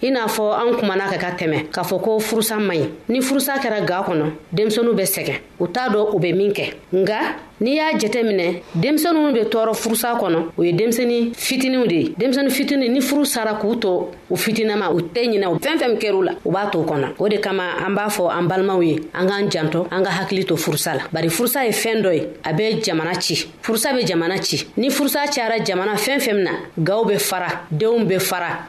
i n'a fɔ an kumana ka ka tɛmɛ k'a fɔ ko furusa man ɲi ni furusa kɛra ga kɔnɔ denmisɛnu bɛ sɛgɛn u t'a dɔ u bɛ min kɛ nga n'i y'a jɛtɛ minɛ denmisɛnu be tɔɔrɔ furusa kɔnɔ u ye denmisɛni fitiniw de ye denmisɛni fitini ni furu sara k'u to u fitinama u tɛ ɲinɛ u fɛn fɛn kɛr'u la u b'a to kɔnɔ o de kama an b'a fɔ an balimaw ye an k'an janto an ka hakili to furusa la bari furusa ye fɛn dɔ ye a bɛ jamana ci furusa be jamana ci ni furusa cayara jamana fɛn fɛn min na gaw be fara denw be fara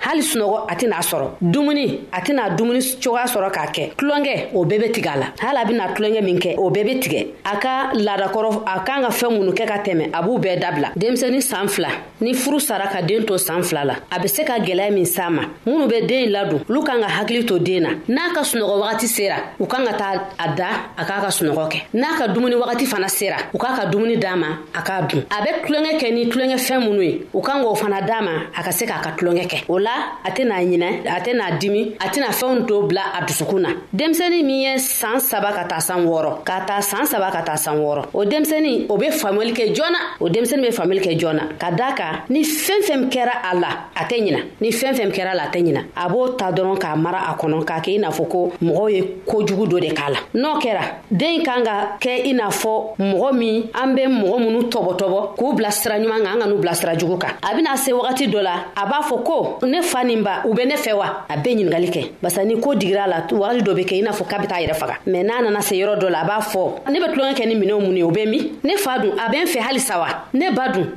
hali sunɔgɔ a tɛna sɔrɔ dumuni a tɛna dumuni cogoya sɔrɔ k'a kɛ tulonkɛ o bɛɛ bɛ tigɛ a la hali a bɛna tulonkɛ min kɛ o bɛɛ bɛ tigɛ a ka laadakɔrɔ a kan ka fɛn minnu kɛ ka tɛmɛ a b'u bɛɛ dabila denmisɛnnin san fila ni furu sara ka den to san fila la a bɛ se ka gɛlɛya min s'a ma minnu bɛ den ladon olu kan ka hakili to den na n'a ka sunɔgɔ wagati sera u kan ka taa a da a k'a ka sunɔgɔ kɛ n'a ka dumuni wagati fana sera u k'a ka dumuni d'a ma a k'a dun a bɛ tulonkɛ kɛ ni tulonkɛ fɛn minnu ye u kan k'o fana d'a ma a ka se k'a ka tulonkɛ kɛ o la a tɛna ɲinɛ a tɛna dimi a tɛna fɛnw to bila a dusukun na denmisɛnnin min ye saan saba ka taa san wɔɔrɔ ka taa saan saba ka taa san wɔɔrɔ o denmisɛnnin o be faamuyali kɛ joona o denmisɛnnin be faamuyali kɛ joona ka daa kan ni fɛn fɛn kɛra a la a tɛ ɲina ni fɛn fɛn kɛra a la a tɛ ɲina a b'o ta dɔrɔn k'a mara a kɔnɔ k'a kɛ i n'a fɔ ko mɔgɔw ye kojugu do de k'a la n'o kɛra den kan ka kɛ i n'a fɔ mɔgɔ min an bɛ mɔgɔ minnu tɔbɔtɔbɔ k'u bila sira ɲuman kan an ka n'u bila sira jugu kan a bɛna se wagati dɔ la a b'a fɔ ko ne fa nin ba u bɛ ne fɛ wa a bɛ ɲininkali kɛ barisa ni ko digira a la wagati dɔ bɛ kɛ i n'a fɔ k'a bɛ taa yɛrɛ faga mɛ n'a nana se yɔrɔ dɔ la a b'a fɔ ne bɛ tulonkɛ kɛ ni minɛnw mun ye o bɛ min ne fa dun a bɛ n fɛ halisa wa ne ba dun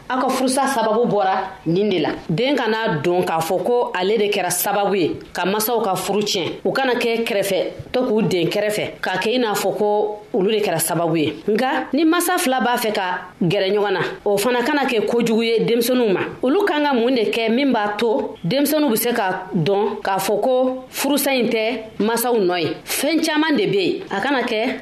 aw ka furusa sababu bɔra nin de la den kana don k'a fɔ ko ale de kɛra sababu ye ka masaw ka furu tiɲɛ u kana kɛ kɛrɛfɛ to k'u den kɛrɛfɛ k'a kɛ i n'a fɔ ko olu de kɛra sababu ye nka ni masa fila b'a fɛ ka gɛrɛ ɲɔgɔn na o fana kana kɛ kojugu ye denmisɛnninw ma olu kan ka mun de kɛ min b'a to denmisɛnninw bɛ se ka dɔn k'a fɔ ko furusa in tɛ masaw nɔ ye fɛn caman de bɛ yen a kana kɛ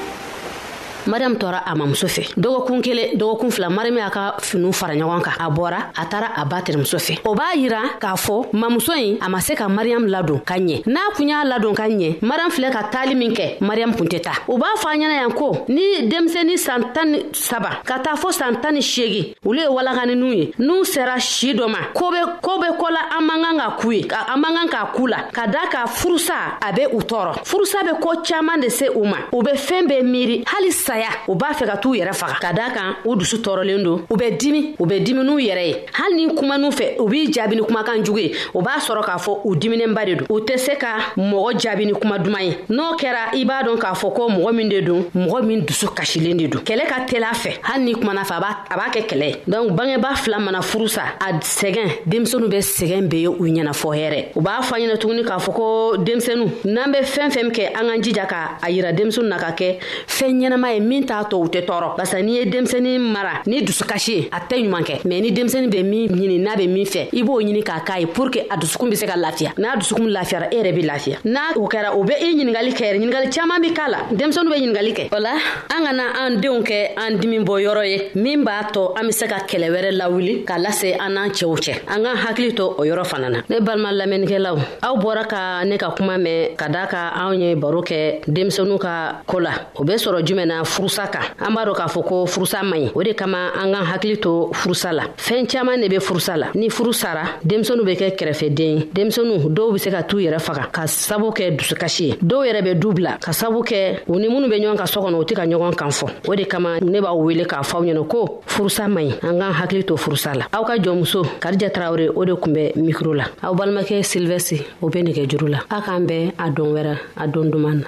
mariyamu tɔɔra a mamuso fɛ dɔgɔkun kelen dɔgɔkun fila mariyamu y'a ka finiw fara ɲɔgɔn kan a bɔra a taara a ba tɛrɛmuso fɛ o b'a yira k'a fɔ mamuso ɲi a ma se ka mariyamu ladon ka ɲɛ n'a kun y'a ladon ka ɲɛ mariyamu filɛ ka taali min kɛ mariyamu kun tɛ taa u b'a fɔ a ɲɛna yan ko ni denmisɛnnin san tan ni saba ka taa fɔ san tan ni seegin olu ye walakaninw ye n'u sera si dɔ ma ko be ko be kɔ la an man kan ka k'u ye ka an man kan k'a k'u la ka da ka furusa a be u tɔɔrɔ furusa be ko caaman de se u ma u be fɛɛn bɛɛ miiri hali saya u b'a fɛ ka t'u yɛrɛ faga ka daa kan u dusu tɔɔrɔlen don u bɛ dimi u bɛ dimi n'u yɛrɛ ye hali ni kumanu fɛ u b'i jaabi ni kumakan jugu ye u b'a sɔrɔ k'a fɔ u diminenba de don u tɛ se ka mɔgɔ jaabi ni kuma duman ye n'o kɛra i b'a dɔn k'a fɔ ko mɔgɔ min de don mɔgɔ min dusu kasilen de don kɛlɛ ka teli a fɛ hali ni kumana a b'a kɛ kɛlɛ ye donc bangeba fila mana furu sa a sɛgɛn denmisɛnu bɛ sɛgɛn be ye u ɲɛna fɔ hɛrɛ u b'a fɔ ɲɛna tuguni k'a fɔ ko denmisɛnu n'an bɛ fɛn fɛn kɛ an k'an jija ka a yira denmisɛnu na ka kɛ fɛn ɲɛnama ye min t'a tɔ u tɛ tɔɔrɔ barisa n'i ye denmisɛni mara ni dusukasi ye a tɛ ɲuman kɛ mɛ ni denmisɛni bɛ min ɲini n'a bɛ min fɛ i b'o ɲini k'a k'a ye pour que a dusukun bɛ se ka lafiya n'a dusukun lafiyara e yɛrɛ bɛ lafiya n'a o kɛra o bɛ i ɲiningali kɛ yɛrɛ ɲiningali caman bɛ k'a la denmisɛnu bɛ ɲiningali kɛ o la an kana an denw kɛ an dimi bɔ yɔrɔ ye min b'a tɔ an be se ka kɛlɛ wɛrɛ lawuli k'a lase an n'an cɛw cɛ an k'an hakili to o yɔrɔ fana na ne balima lamɛnnikɛlaw aw bɔra ka ne ka kuma mɛn ka daa ka anw ye baro kɛ denmisɛnu ka ko la o be sɔrɔ jumɛn na furusa kan an b'a dɔ k'a fɔ ko furusa man ɲi o de kama an k'an hakili to furusa la fɛɛn caaman ne be furusa la ni furu sara denmisɛnu be kɛ kɛrɛfɛden ye denmisɛnu dɔw be se ka t'u yɛrɛ faga ka sabu kɛ dusukasi ye dɔw yɛrɛ be du bila ka sabu kɛ u ni minnu be ɲɔgɔn ka sɔ kɔnɔ u tɛ ka ɲɔgɔn kan fɔ o de kama ne b'aw wele k'a fɔ aw ɲɛna ko furusa man ɲi an k'an hakili to furusa la aw ka jɔnmuso karija tarawure o de kun bɛ mikro la aw balimakɛ silvɛsi o be nɛgɛ juru la a k'an bɛɛ a don wɛrɛ a don duman na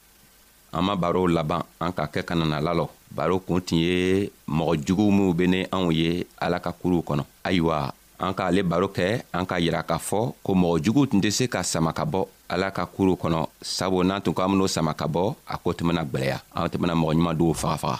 an ma barow laban an ka kɛ ka nana lalɔ baro kun tun ye mɔgɔ juguw minw be ne anw ye ala ka kuruw kɔnɔ ayiwa an ka ale baro kɛ an ka yira k'a fɔ ko mɔgɔ juguw tun tɛ se ka sama ka bɔ ala ka kuruw kɔnɔ sabu n'an tun ko an ben'o sama ka bɔ a ko tun bena gwɛlɛya an tun bena mɔgɔ ɲuman duw fagafaga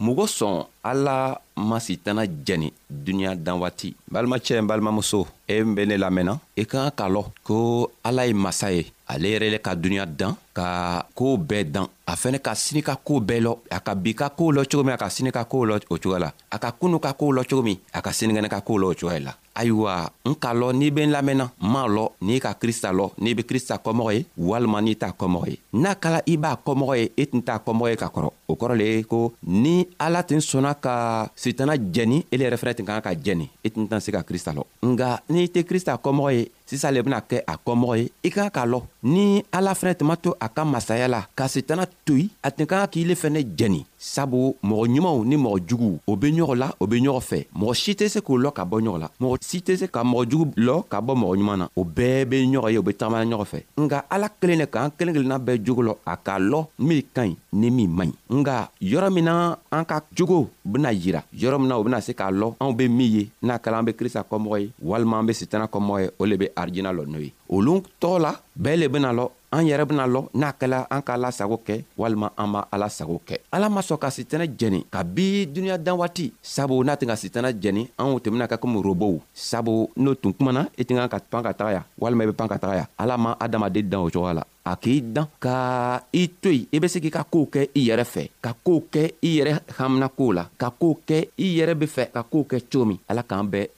mɔgɔ sɔn ala ma sitana jɛni duniɲa dan waati balimacɛ n balimamuso e n be ne lamɛnna i ka kan k'a lɔn ko ala ye masa ye ale yɛrɛ le ka duniɲa dan ka koo bɛɛ dan a fɛnɛ ka sini ka koo bɛɛ lɔ a ka bi ka koo lɔ cogo min a ka sini ka koo lɔ o cogoya la a ka kunu ka koo lɔ cogo min a ka sinikɛnɛ ka koo lɔ o cogoya la ayiwa n k'a lɔ n'i be n lamɛnna m'a lɔ n'i ka krista lɔ n'i be krista kɔmɔgɔ ye walima n'i t'a kɔmɔgɔ ye n'a kala i b'a kɔmɔgɔ ye i tun t'a kɔmɔgɔ ye ka kɔrɔ o kɔrɔ le ye ko ni ala tun sɔnna ka sitana jɛni ele yɛrɛ fɛnɛ tun kan ka jɛni i tun tɛna se ka krista lɔ nga n'i tɛ krista kɔmɔgɔ ye sisan le bena kɛ a kɔmɔgɔ ye i kan k'a lɔ ni ala fɛnɛ tun ma to a ka masaya la ka sitana to yen a tun ka kan k'i le fɛnɛ jɛni sabu mɔgɔ ɲumanw ni mɔgɔ juguw o be ɲɔgɔn la o be ɲɔgɔn fɛ mɔgɔ si tɛ se k'o lɔ ka bɔ ɲɔgɔn la mɔgɔ si tɛ se ka mɔgɔ jugu lɔ ka bɔ mɔgɔ ɲuman na o bɛɛ be ɲɔgɔn ye o be tagamana ɲɔgɔn fɛ nka ala kelen ne k'an kelen kelenna bɛɛ jogo lɔ a k'a lɔ min ka ɲi ni min man ɲi nka yɔrɔ min na an ka jogo bena yira yɔrɔ min na o bena se k'a lɔ anw be min ye n'a kɛla an be krista kɔmɔgɔ ye walima an be sitana kɔmɔgɔ ye o le be arijina lɔ n'o ye olu tɔɔ la bɛɛ le bena lɔ an yɛrɛ bena lɔ n'a kɛla an ka ala sago kɛ walima an ma ala sago kɛ ala ma sɔn ka sitɛnɛ jɛni ka bi duniɲa dan waati sabu n'a tɛ ka sitɛnɛ jɛni anw tun bena kɛ komi robow sabu n'o tun kumana i tɛ ka pan ka taga ya walima i be pan ka taga ya ala ma adamaden dan o cogoya la a k'i dan ka i to yen i be se k'i ka koow kɛ i yɛrɛ fɛ ka koow kɛ i yɛrɛ hamina koo la ka koow kɛ i yɛrɛ be fɛ ka koow kɛ cogo min ala k'an bɛɛ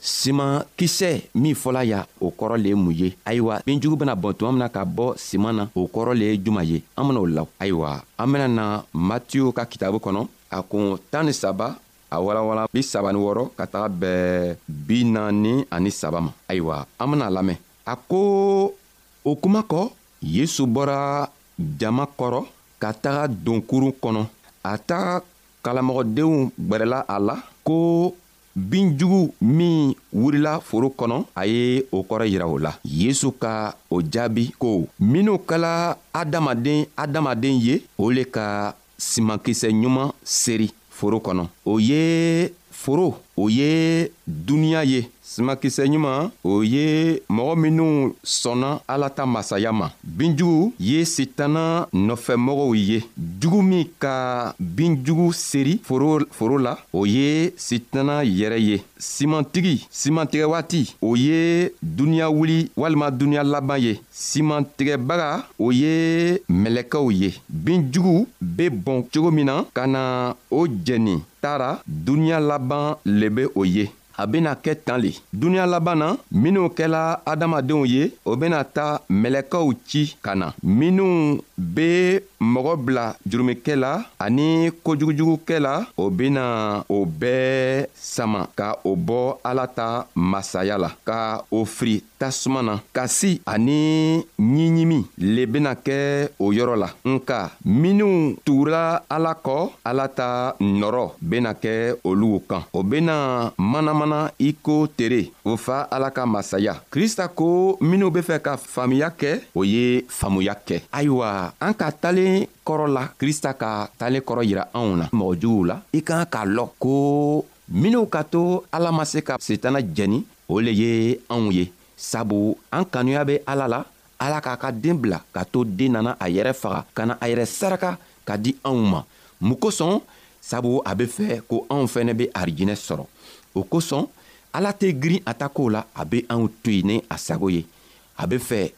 siman kisɛ min fɔla ya o kɔrɔ le ye mun ye ayiwa binjugu bena bɔn tuma min na ka bɔ siman na o kɔrɔ le ye juman ye an ben'o la ayiwa an bena na matiyo ka kitabu kɔnɔ a kun tan ni saba a walawala bi saba ni wɔɔrɔ ka taga bɛɛ bi naani ani saba ma ayiwa an bena lamɛn a ko o kuma kɔ yesu bɔra jama kɔrɔ ka taga donkurun kɔnɔ a ta kalamɔgɔdenw gwɛrɛla a la ko bin jugu min wurila foro kɔnɔ a ye o kɔrɔ yira o la yesu ka o jaabi ko minw kala adamaden adamaden ye o le ka simankisɛ ɲuman seri foro kɔnɔ o ye foro o ye duniɲa ye simakisɛ ɲuman o ye mɔgɔ minw sɔnna ala ta masaya ma binjugu ye sitana nɔfɛmɔgɔw ye jugu min ka binjugu seri foro la o ye sitana yɛrɛ ye simantigi simantigɛ waati o ye duniɲa wuli walima duniɲa laban ye simantigɛbaga o ye mɛlɛkɛw ye binjugu be bɔn cogo min na ka na o jɛni taara duniɲa laban le be o ye a bena kɛ tan le duniɲa laban na minw kɛla adamadenw ye o bena ta mɛlɛkɛw ci ka na minw be mɔgɔ bila jurumikɛ la ani kojugujugukɛ la o bena o bɛɛ sama ka o bɔ ala ta masaya la ka o firi tasuma na kasi ani ɲiɲimi le bena kɛ o yɔrɔ la nka minw tugura ala kɔ ala ta nɔrɔ bena kɛ olugu kan o bena manamana i ko tere o fa ala ka masaya krista ko minw be fɛ ka faamuya kɛ o ye faamuya kɛ ayiwa an ka talen kɔrɔ la krista ka talen kɔrɔ yira anw na mɔgɔ juguw la i kan k'a lɔn ko minw ka to ala ma se ka setana jɛni o le ye anw ye sabu an kanuya bɛ ala la ala k'a ka den bila ka to den nana a yɛrɛ faga ka na a yɛrɛ saraka ka di anw ma mun kosɔn sabu a bɛ fɛ ko anw fɛnɛ bɛ arijinɛ sɔrɔ o kosɔn ala tɛ girin a ta kow la a bɛ anw to yen ni a sago ye a bɛ fɛ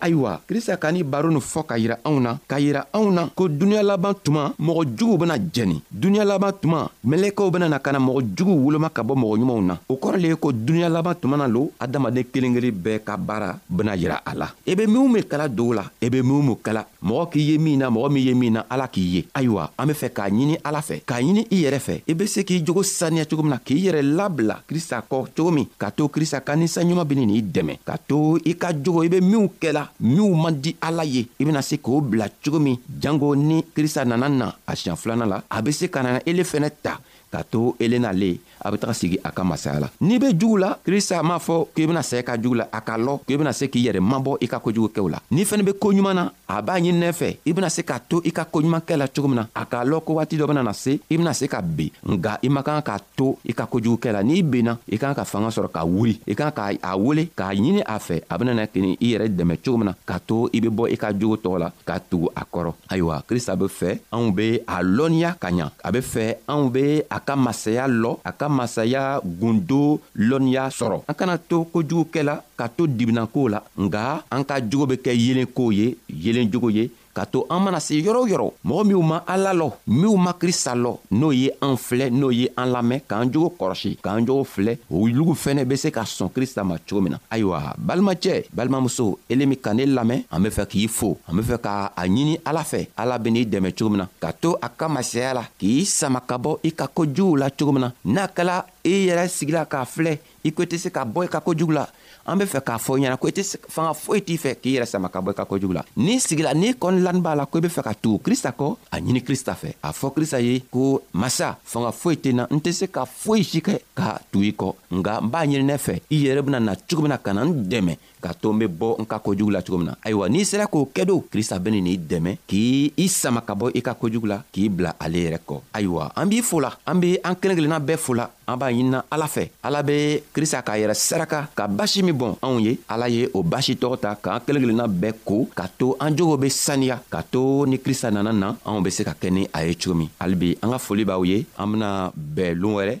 ayiwa krista ka ni baro nin fɔ ka yira anw na k'a yira anw na ko duniɲa laban tuma mɔgɔ juguw bena jɛni duniɲa laban tuma mɛlɛkɛw bena na ka na mɔgɔ juguw woloma ka bɔ mɔgɔ ɲumanw na o kɔrɔ le ye ko duniɲa laban tuma na lo adamaden kelen kelen bɛɛ ka baara bena yira a la i e be minw be kala dogo la i e be minw be kala mɔgɔ k'i ye min na mɔgɔ min ye min na ala k'i ye ayiwa an be fɛ k'a ɲini ala fɛ k'a ɲini i yɛrɛ fɛ i be se k'i jogo saniya cogo min na k'i yɛrɛ labila krista kɔ cogo min ka to krista ka ninsanɲuman bini n'i dɛmɛ ka to i ka jogo i be minw kɛla minw man di ala ye i bena se k'o bila cogo min jango ni krista nana na a siɲan filana la a be se ka nana ele fɛnɛ ta ka to ele nale a bɛ taga sigi a ka masaya la n'i bɛ jugu la krista m'a fɔ k'i bɛna sɛ ka jugu la a ka lɔ k'i bɛna se k'i yɛrɛ mabɔ i ka kojugu kɛw la n'i fɛnɛ bɛ koɲuman na a b'a ɲinina fɛ i bɛna se k'a to i ka koɲuman kɛ la cogo min na a k'a lɔ ko waati dɔ bɛna na se i bɛna se ka ben nka i man kan k'a to i ka kojugu kɛ la n'i benna i kan ka fanga sɔrɔ ka wuli i kan ka a wele k'a ɲini a fɛ a bɛna na kini i yɛrɛ dɛmɛ cogo min na k'a to i bɛ bɔ i ka jogo tɔgɔ la ka tugu a kɔrɔ ayiwa krista be fɛ anw be a lɔnniya ka ɲa a be fɛ anw be a ka masaya lɔ a ka masaya gundo lɔnniya sɔrɔ an kana to kojugukɛla ka to dibinankow la nga an ka jogo be kɛ yelenkow ye yelen jogo ye ka to an mana se yɔrɔ yɔrɔ mɔgɔ minw ma ala lɔ minw ma krista lɔ n'o ye an filɛ n'o ye an lamɛn k'an jogo kɔrɔsi k'an jogo filɛ olugu fɛnɛ be se ka sɔn krista ma cogo min na ayiwa balimacɛ balimamuso elemi ka ne lamɛn an be fɛ k'i fo an be fɛ ka a ɲini ala fɛ ala be n'i dɛmɛ cogo min na ka to a ka masaya la k'i sama ka bɔ i ka kojuguw la cogo min na n'a kɛla i yɛrɛ sigila k'a filɛ i ko i tɛ se ka bɔ i ka kojugu la an be fɛ k'a fɔ ɲɛna ko i tɛ fanga foyi t'i fɛ k'i yɛrɛ sama ka bɔ i ka kojugu la n'i sigila n'i kɔni lani b'a la ko i be fɛ ka tugu krista kɔ a ɲini krista fɛ a fɔ krista ye ko masa fanga foyi tɛ na n tɛ se ka foyi si kɛ ka tugu i kɔ nka n b'a ɲininɛ fɛ i yɛrɛ bena na cogo min na ka na n dɛmɛ k'a to n be bɔ n ka kojugu la cogo min na ayiwa n'i sera k'o kɛ do krista beni n'i dɛmɛ k'i i sama ka bɔ i ka kojugu la k'i bila ale yɛrɛ kɔ ayiwa an b'i fola an be an kelen kelenna bɛɛ fola an b'a ɲinina ala fɛ ala be krista k'a yɛrɛ saraka ka basi min bɔn anw ye ala ye o basi tɔgɔ ta k'an kelen kelenna bɛɛ ko k'a to an jogo be saniya k'a to ni krista nana na anw be se ka kɛ ni a ye cogo min halibi an ka foli b'aw ye an bena bɛɛ loon wɛrɛ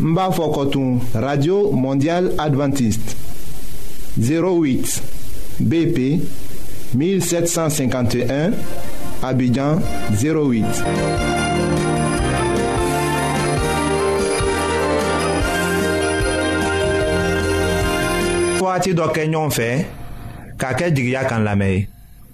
n b'a fɔ kɔtun radio mondial adventiste 08 bp 1751 abidjan 08 wagati dɔ kɛ ɲɔgɔn fɛ k'a kɛ jigiya kan lamɛn ye